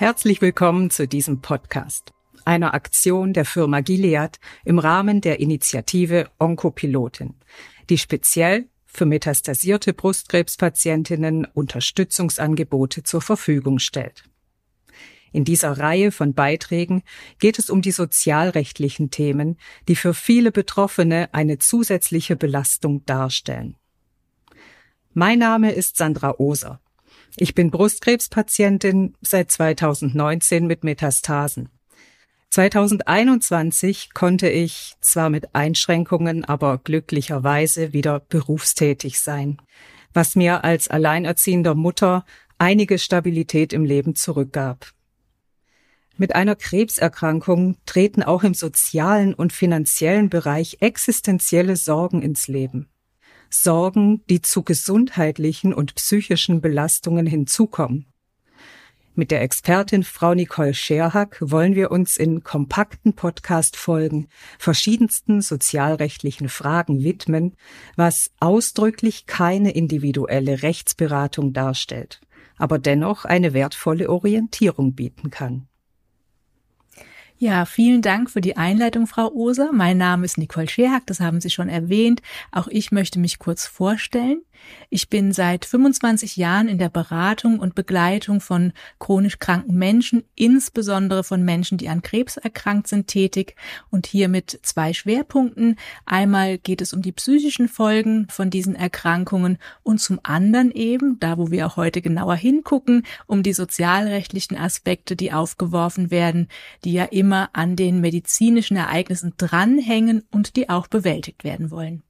Herzlich willkommen zu diesem Podcast, einer Aktion der Firma Gilead im Rahmen der Initiative Onkopilotin, die speziell für metastasierte Brustkrebspatientinnen Unterstützungsangebote zur Verfügung stellt. In dieser Reihe von Beiträgen geht es um die sozialrechtlichen Themen, die für viele Betroffene eine zusätzliche Belastung darstellen. Mein Name ist Sandra Oser. Ich bin Brustkrebspatientin seit 2019 mit Metastasen. 2021 konnte ich zwar mit Einschränkungen, aber glücklicherweise wieder berufstätig sein, was mir als alleinerziehender Mutter einige Stabilität im Leben zurückgab. Mit einer Krebserkrankung treten auch im sozialen und finanziellen Bereich existenzielle Sorgen ins Leben. Sorgen, die zu gesundheitlichen und psychischen Belastungen hinzukommen. Mit der Expertin Frau Nicole Scherhack wollen wir uns in kompakten Podcast-Folgen verschiedensten sozialrechtlichen Fragen widmen, was ausdrücklich keine individuelle Rechtsberatung darstellt, aber dennoch eine wertvolle Orientierung bieten kann. Ja, vielen Dank für die Einleitung, Frau Oser. Mein Name ist Nicole Scherhack, das haben Sie schon erwähnt. Auch ich möchte mich kurz vorstellen. Ich bin seit 25 Jahren in der Beratung und Begleitung von chronisch kranken Menschen, insbesondere von Menschen, die an Krebs erkrankt sind, tätig und hier mit zwei Schwerpunkten. Einmal geht es um die psychischen Folgen von diesen Erkrankungen und zum anderen eben, da wo wir auch heute genauer hingucken, um die sozialrechtlichen Aspekte, die aufgeworfen werden, die ja immer an den medizinischen Ereignissen dranhängen und die auch bewältigt werden wollen.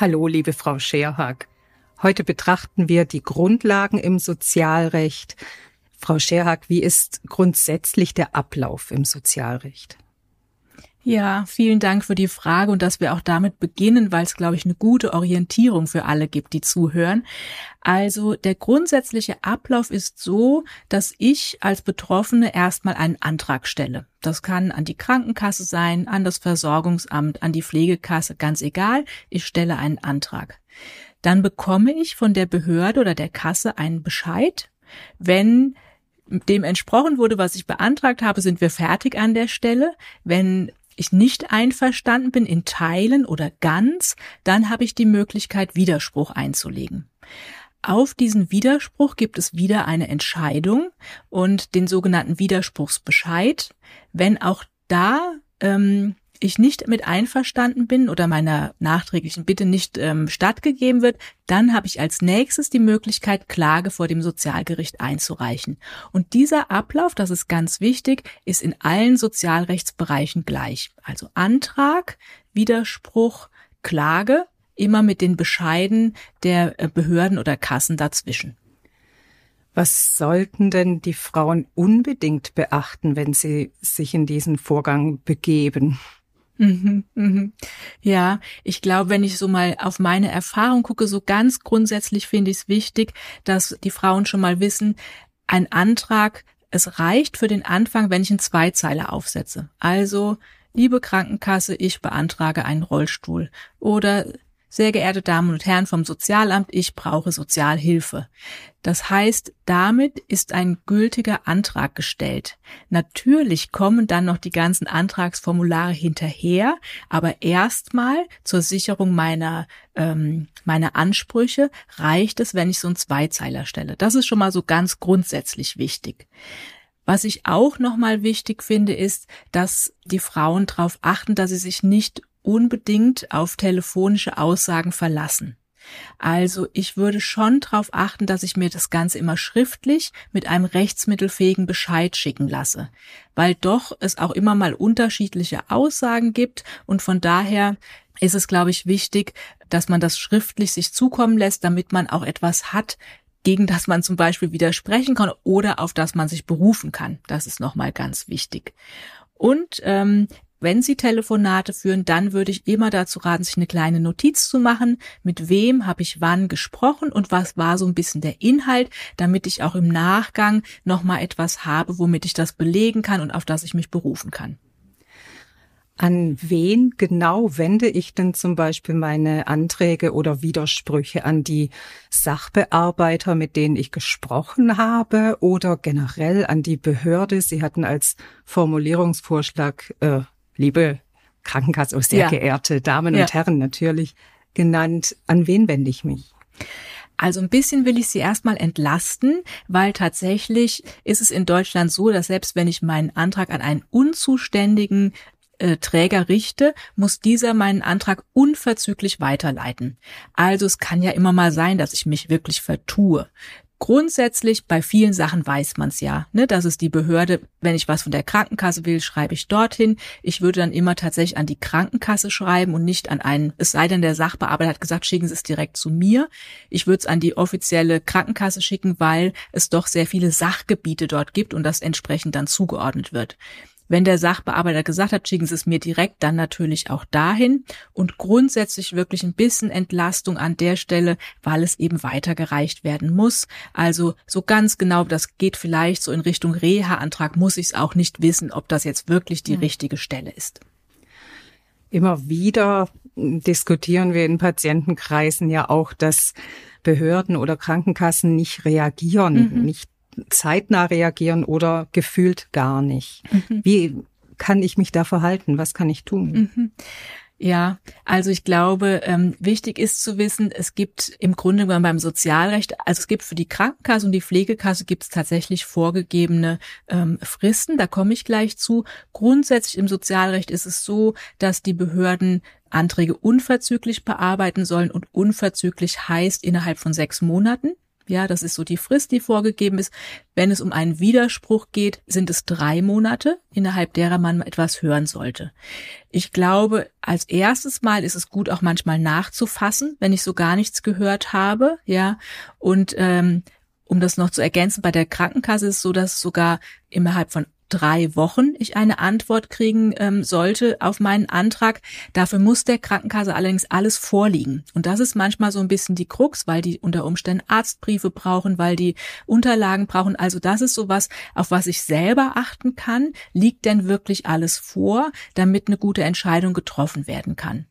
Hallo, liebe Frau Scherhag. Heute betrachten wir die Grundlagen im Sozialrecht. Frau Scherhag, wie ist grundsätzlich der Ablauf im Sozialrecht? Ja, vielen Dank für die Frage und dass wir auch damit beginnen, weil es, glaube ich, eine gute Orientierung für alle gibt, die zuhören. Also der grundsätzliche Ablauf ist so, dass ich als Betroffene erstmal einen Antrag stelle. Das kann an die Krankenkasse sein, an das Versorgungsamt, an die Pflegekasse, ganz egal. Ich stelle einen Antrag. Dann bekomme ich von der Behörde oder der Kasse einen Bescheid, wenn dem entsprochen wurde, was ich beantragt habe, sind wir fertig an der Stelle. Wenn ich nicht einverstanden bin in Teilen oder ganz, dann habe ich die Möglichkeit, Widerspruch einzulegen. Auf diesen Widerspruch gibt es wieder eine Entscheidung und den sogenannten Widerspruchsbescheid. Wenn auch da ähm, ich nicht mit einverstanden bin oder meiner nachträglichen Bitte nicht ähm, stattgegeben wird, dann habe ich als nächstes die Möglichkeit, Klage vor dem Sozialgericht einzureichen. Und dieser Ablauf, das ist ganz wichtig, ist in allen Sozialrechtsbereichen gleich. Also Antrag, Widerspruch, Klage, immer mit den Bescheiden der äh, Behörden oder Kassen dazwischen. Was sollten denn die Frauen unbedingt beachten, wenn sie sich in diesen Vorgang begeben? Mhm, mhm. Ja, ich glaube, wenn ich so mal auf meine Erfahrung gucke, so ganz grundsätzlich finde ich es wichtig, dass die Frauen schon mal wissen, ein Antrag, es reicht für den Anfang, wenn ich einen Zweizeiler aufsetze. Also, liebe Krankenkasse, ich beantrage einen Rollstuhl. Oder sehr geehrte Damen und Herren vom Sozialamt, ich brauche Sozialhilfe. Das heißt, damit ist ein gültiger Antrag gestellt. Natürlich kommen dann noch die ganzen Antragsformulare hinterher, aber erstmal zur Sicherung meiner, ähm, meiner Ansprüche reicht es, wenn ich so einen Zweizeiler stelle. Das ist schon mal so ganz grundsätzlich wichtig. Was ich auch nochmal wichtig finde, ist, dass die Frauen darauf achten, dass sie sich nicht unbedingt auf telefonische Aussagen verlassen. Also ich würde schon darauf achten, dass ich mir das Ganze immer schriftlich mit einem rechtsmittelfähigen Bescheid schicken lasse, weil doch es auch immer mal unterschiedliche Aussagen gibt und von daher ist es, glaube ich, wichtig, dass man das schriftlich sich zukommen lässt, damit man auch etwas hat, gegen das man zum Beispiel widersprechen kann oder auf das man sich berufen kann. Das ist nochmal ganz wichtig. Und ähm, wenn Sie Telefonate führen, dann würde ich immer dazu raten, sich eine kleine Notiz zu machen, mit wem habe ich wann gesprochen und was war so ein bisschen der Inhalt, damit ich auch im Nachgang nochmal etwas habe, womit ich das belegen kann und auf das ich mich berufen kann. An wen genau wende ich denn zum Beispiel meine Anträge oder Widersprüche? An die Sachbearbeiter, mit denen ich gesprochen habe oder generell an die Behörde? Sie hatten als Formulierungsvorschlag, äh, liebe Krankenkasse, oh, sehr ja. geehrte Damen ja. und Herren natürlich, genannt. An wen wende ich mich? Also ein bisschen will ich sie erstmal entlasten, weil tatsächlich ist es in Deutschland so, dass selbst wenn ich meinen Antrag an einen unzuständigen äh, Träger richte, muss dieser meinen Antrag unverzüglich weiterleiten. Also es kann ja immer mal sein, dass ich mich wirklich vertue. Grundsätzlich bei vielen Sachen weiß man es ja, ne, dass es die Behörde, wenn ich was von der Krankenkasse will, schreibe ich dorthin. Ich würde dann immer tatsächlich an die Krankenkasse schreiben und nicht an einen, es sei denn, der Sachbearbeiter hat gesagt, schicken Sie es direkt zu mir. Ich würde es an die offizielle Krankenkasse schicken, weil es doch sehr viele Sachgebiete dort gibt und das entsprechend dann zugeordnet wird. Wenn der Sachbearbeiter gesagt hat, schicken Sie es mir direkt, dann natürlich auch dahin und grundsätzlich wirklich ein bisschen Entlastung an der Stelle, weil es eben weitergereicht werden muss. Also so ganz genau, das geht vielleicht so in Richtung Reha-Antrag, muss ich es auch nicht wissen, ob das jetzt wirklich die ja. richtige Stelle ist. Immer wieder diskutieren wir in Patientenkreisen ja auch, dass Behörden oder Krankenkassen nicht reagieren, mhm. nicht zeitnah reagieren oder gefühlt gar nicht. Mhm. Wie kann ich mich da verhalten? Was kann ich tun? Mhm. Ja, also ich glaube, ähm, wichtig ist zu wissen, es gibt im Grunde genommen beim Sozialrecht, also es gibt für die Krankenkasse und die Pflegekasse gibt es tatsächlich vorgegebene ähm, Fristen, da komme ich gleich zu. Grundsätzlich im Sozialrecht ist es so, dass die Behörden Anträge unverzüglich bearbeiten sollen und unverzüglich heißt innerhalb von sechs Monaten. Ja, das ist so die Frist, die vorgegeben ist. Wenn es um einen Widerspruch geht, sind es drei Monate, innerhalb derer man etwas hören sollte. Ich glaube, als erstes Mal ist es gut, auch manchmal nachzufassen, wenn ich so gar nichts gehört habe. Ja, und ähm, um das noch zu ergänzen, bei der Krankenkasse ist es so, dass sogar innerhalb von drei Wochen ich eine Antwort kriegen ähm, sollte auf meinen Antrag. Dafür muss der Krankenkasse allerdings alles vorliegen. Und das ist manchmal so ein bisschen die Krux, weil die unter Umständen Arztbriefe brauchen, weil die Unterlagen brauchen. Also das ist sowas, auf was ich selber achten kann. Liegt denn wirklich alles vor, damit eine gute Entscheidung getroffen werden kann?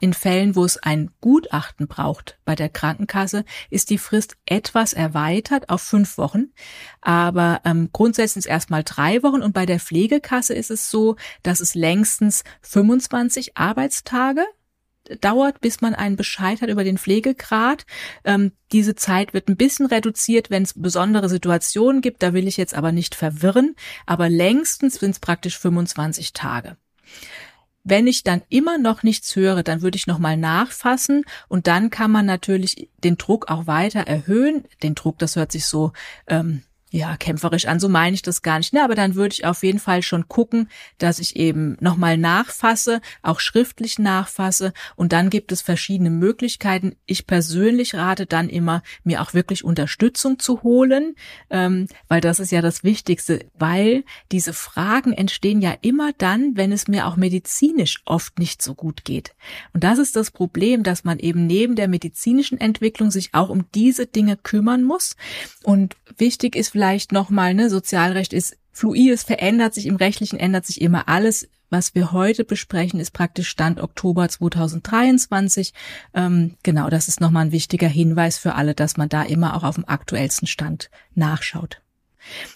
In Fällen, wo es ein Gutachten braucht bei der Krankenkasse, ist die Frist etwas erweitert auf fünf Wochen. Aber ähm, grundsätzlich erstmal drei Wochen und bei der Pflegekasse ist es so, dass es längstens 25 Arbeitstage dauert, bis man einen Bescheid hat über den Pflegegrad. Ähm, diese Zeit wird ein bisschen reduziert, wenn es besondere Situationen gibt. Da will ich jetzt aber nicht verwirren. Aber längstens sind es praktisch 25 Tage. Wenn ich dann immer noch nichts höre, dann würde ich nochmal nachfassen und dann kann man natürlich den Druck auch weiter erhöhen. Den Druck, das hört sich so ähm, ja, kämpferisch an, so meine ich das gar nicht. Ne, aber dann würde ich auf jeden Fall schon gucken, dass ich eben nochmal nachfasse, auch schriftlich nachfasse und dann gibt es verschiedene Möglichkeiten. Ich persönlich rate dann immer, mir auch wirklich Unterstützung zu holen, ähm, weil das ist ja das Wichtigste, weil diese Fragen entstehen ja immer dann, wenn es mir auch medizinisch oft nicht so gut geht. Und das ist das Problem, dass man eben neben der medizinischen Entwicklung sich auch um diese Dinge kümmern muss. Und wichtig ist vielleicht nochmal, ne, Sozialrecht ist fluid, es verändert sich, im Rechtlichen ändert sich immer alles. Was wir heute besprechen, ist praktisch Stand Oktober 2023. Ähm, genau, das ist nochmal ein wichtiger Hinweis für alle, dass man da immer auch auf dem aktuellsten Stand nachschaut.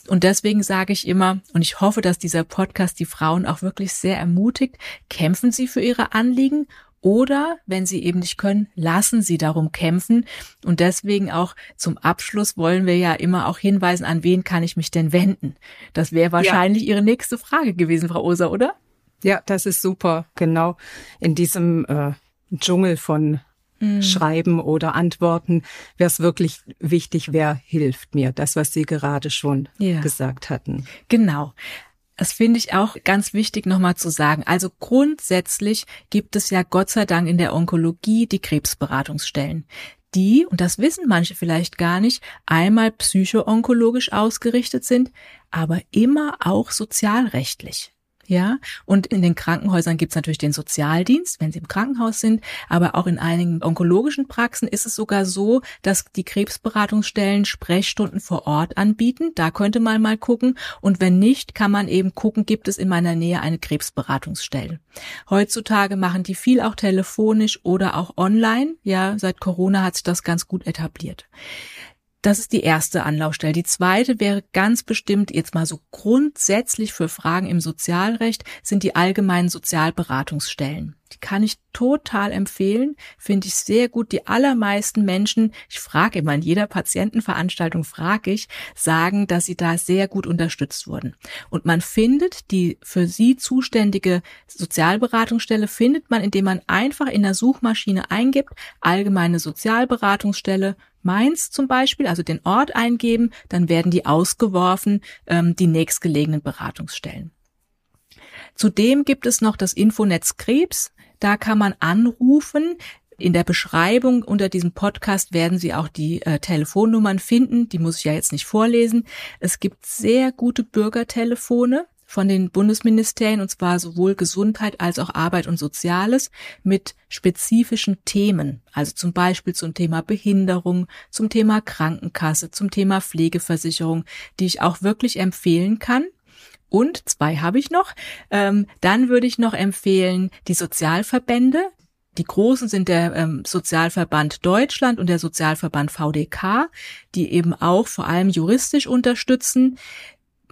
Und deswegen sage ich immer, und ich hoffe, dass dieser Podcast die Frauen auch wirklich sehr ermutigt, kämpfen Sie für Ihre Anliegen oder, wenn sie eben nicht können, lassen sie darum kämpfen. Und deswegen auch zum Abschluss wollen wir ja immer auch hinweisen, an wen kann ich mich denn wenden? Das wäre wahrscheinlich ja. Ihre nächste Frage gewesen, Frau Oser, oder? Ja, das ist super. Genau. In diesem äh, Dschungel von mhm. Schreiben oder Antworten wäre es wirklich wichtig, wer hilft mir. Das, was Sie gerade schon ja. gesagt hatten. Genau. Das finde ich auch ganz wichtig nochmal zu sagen. Also grundsätzlich gibt es ja Gott sei Dank in der Onkologie die Krebsberatungsstellen die, und das wissen manche vielleicht gar nicht, einmal psychoonkologisch ausgerichtet sind, aber immer auch sozialrechtlich. Ja, und in den Krankenhäusern gibt es natürlich den Sozialdienst, wenn sie im Krankenhaus sind, aber auch in einigen onkologischen Praxen ist es sogar so, dass die Krebsberatungsstellen Sprechstunden vor Ort anbieten. Da könnte man mal gucken. Und wenn nicht, kann man eben gucken, gibt es in meiner Nähe eine Krebsberatungsstelle. Heutzutage machen die viel auch telefonisch oder auch online. Ja, seit Corona hat sich das ganz gut etabliert. Das ist die erste Anlaufstelle. Die zweite wäre ganz bestimmt jetzt mal so grundsätzlich für Fragen im Sozialrecht sind die allgemeinen Sozialberatungsstellen. Die kann ich total empfehlen, finde ich sehr gut. Die allermeisten Menschen, ich frage immer in jeder Patientenveranstaltung frage ich, sagen, dass sie da sehr gut unterstützt wurden. Und man findet die für sie zuständige Sozialberatungsstelle findet man, indem man einfach in der Suchmaschine eingibt, allgemeine Sozialberatungsstelle Mainz zum Beispiel, also den Ort eingeben, dann werden die ausgeworfen, ähm, die nächstgelegenen Beratungsstellen. Zudem gibt es noch das Infonetz Krebs. Da kann man anrufen. In der Beschreibung unter diesem Podcast werden Sie auch die äh, Telefonnummern finden. Die muss ich ja jetzt nicht vorlesen. Es gibt sehr gute Bürgertelefone von den Bundesministerien, und zwar sowohl Gesundheit als auch Arbeit und Soziales, mit spezifischen Themen, also zum Beispiel zum Thema Behinderung, zum Thema Krankenkasse, zum Thema Pflegeversicherung, die ich auch wirklich empfehlen kann. Und zwei habe ich noch. Ähm, dann würde ich noch empfehlen die Sozialverbände. Die großen sind der ähm, Sozialverband Deutschland und der Sozialverband VDK, die eben auch vor allem juristisch unterstützen.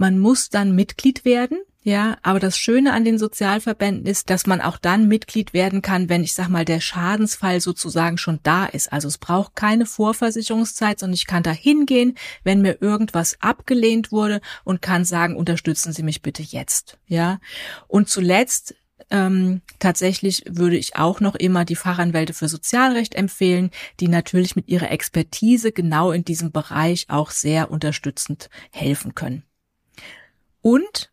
Man muss dann Mitglied werden. Ja, aber das Schöne an den Sozialverbänden ist, dass man auch dann Mitglied werden kann, wenn ich sag mal der Schadensfall sozusagen schon da ist. Also es braucht keine Vorversicherungszeit, sondern ich kann da hingehen, wenn mir irgendwas abgelehnt wurde und kann sagen, unterstützen Sie mich bitte jetzt. Ja. Und zuletzt ähm, tatsächlich würde ich auch noch immer die Fachanwälte für Sozialrecht empfehlen, die natürlich mit ihrer Expertise genau in diesem Bereich auch sehr unterstützend helfen können. Und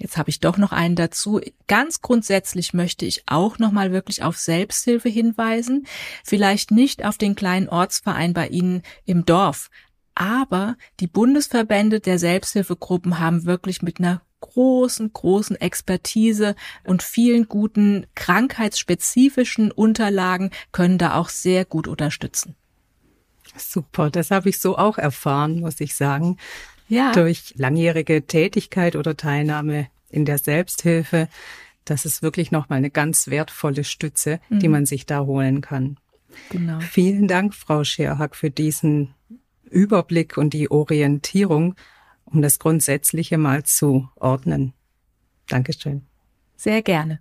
Jetzt habe ich doch noch einen dazu. Ganz grundsätzlich möchte ich auch noch mal wirklich auf Selbsthilfe hinweisen. Vielleicht nicht auf den kleinen Ortsverein bei Ihnen im Dorf, aber die Bundesverbände der Selbsthilfegruppen haben wirklich mit einer großen, großen Expertise und vielen guten krankheitsspezifischen Unterlagen können da auch sehr gut unterstützen. Super, das habe ich so auch erfahren, muss ich sagen ja. durch langjährige Tätigkeit oder Teilnahme in der Selbsthilfe. Das ist wirklich nochmal eine ganz wertvolle Stütze, mhm. die man sich da holen kann. Genau. Vielen Dank, Frau Scherhack, für diesen Überblick und die Orientierung, um das Grundsätzliche mal zu ordnen. Dankeschön. Sehr gerne.